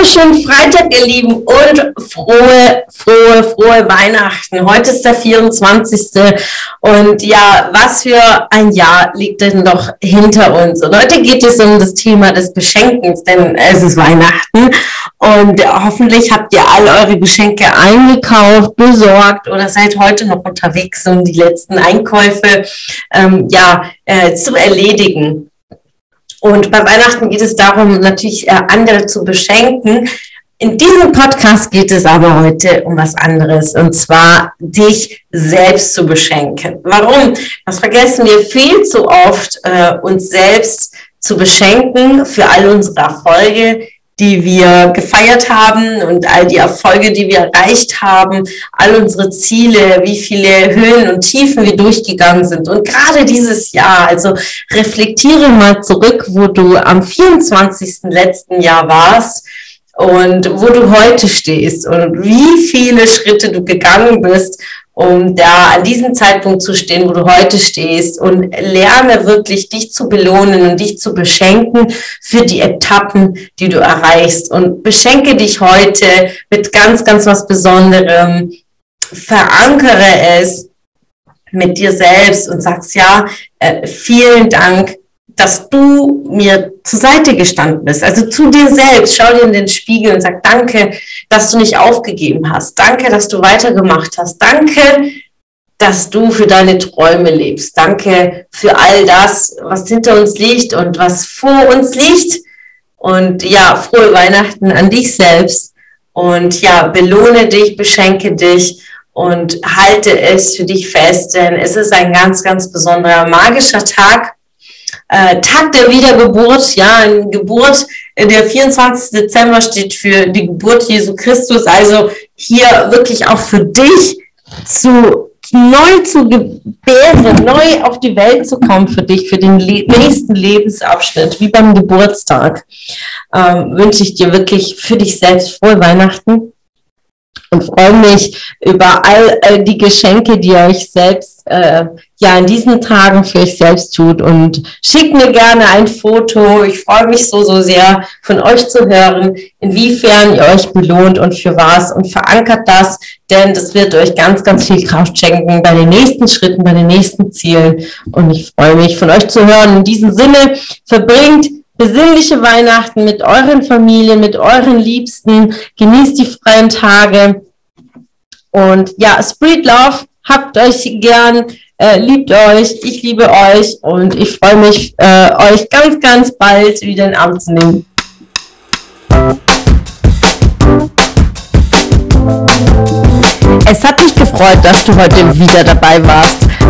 Einen wunderschönen Freitag, ihr Lieben, und frohe, frohe, frohe Weihnachten. Heute ist der 24. Und ja, was für ein Jahr liegt denn doch hinter uns? Und heute geht es um das Thema des Beschenkens, denn es ist Weihnachten. Und hoffentlich habt ihr all eure Geschenke eingekauft, besorgt oder seid heute noch unterwegs, um die letzten Einkäufe ähm, ja, äh, zu erledigen. Und bei Weihnachten geht es darum, natürlich äh, andere zu beschenken. In diesem Podcast geht es aber heute um was anderes, und zwar dich selbst zu beschenken. Warum? Das vergessen wir viel zu oft, äh, uns selbst zu beschenken für all unsere Erfolge, die wir gefeiert haben und all die Erfolge, die wir erreicht haben, all unsere Ziele, wie viele Höhen und Tiefen wir durchgegangen sind. Und gerade dieses Jahr, also reflektiere mal zurück, wo du am 24. letzten Jahr warst und wo du heute stehst und wie viele Schritte du gegangen bist um da an diesem Zeitpunkt zu stehen, wo du heute stehst und lerne wirklich dich zu belohnen und dich zu beschenken für die Etappen, die du erreichst und beschenke dich heute mit ganz, ganz was Besonderem. Verankere es mit dir selbst und sagst, ja, äh, vielen Dank dass du mir zur Seite gestanden bist. Also zu dir selbst. Schau dir in den Spiegel und sag Danke, dass du nicht aufgegeben hast. Danke, dass du weitergemacht hast. Danke, dass du für deine Träume lebst. Danke für all das, was hinter uns liegt und was vor uns liegt. Und ja, frohe Weihnachten an dich selbst. Und ja, belohne dich, beschenke dich und halte es für dich fest, denn es ist ein ganz, ganz besonderer, magischer Tag äh, Tag der Wiedergeburt, ja, eine Geburt, äh, der 24. Dezember steht für die Geburt Jesu Christus, also hier wirklich auch für dich zu neu zu gebären, neu auf die Welt zu kommen für dich, für den le nächsten Lebensabschnitt, wie beim Geburtstag, ähm, wünsche ich dir wirklich für dich selbst frohe Weihnachten und freue mich über all äh, die Geschenke, die ihr euch selbst äh, ja in diesen Tagen für euch selbst tut. Und schickt mir gerne ein Foto. Ich freue mich so, so sehr von euch zu hören, inwiefern ihr euch belohnt und für was und verankert das, denn das wird euch ganz, ganz viel Kraft schenken bei den nächsten Schritten, bei den nächsten Zielen. Und ich freue mich von euch zu hören. In diesem Sinne verbringt besinnliche Weihnachten mit euren Familien, mit euren Liebsten. Genießt die freien Tage. Und ja, Spread Love, habt euch gern, äh, liebt euch, ich liebe euch und ich freue mich, äh, euch ganz, ganz bald wieder in Arm zu nehmen. Es hat mich gefreut, dass du heute wieder dabei warst.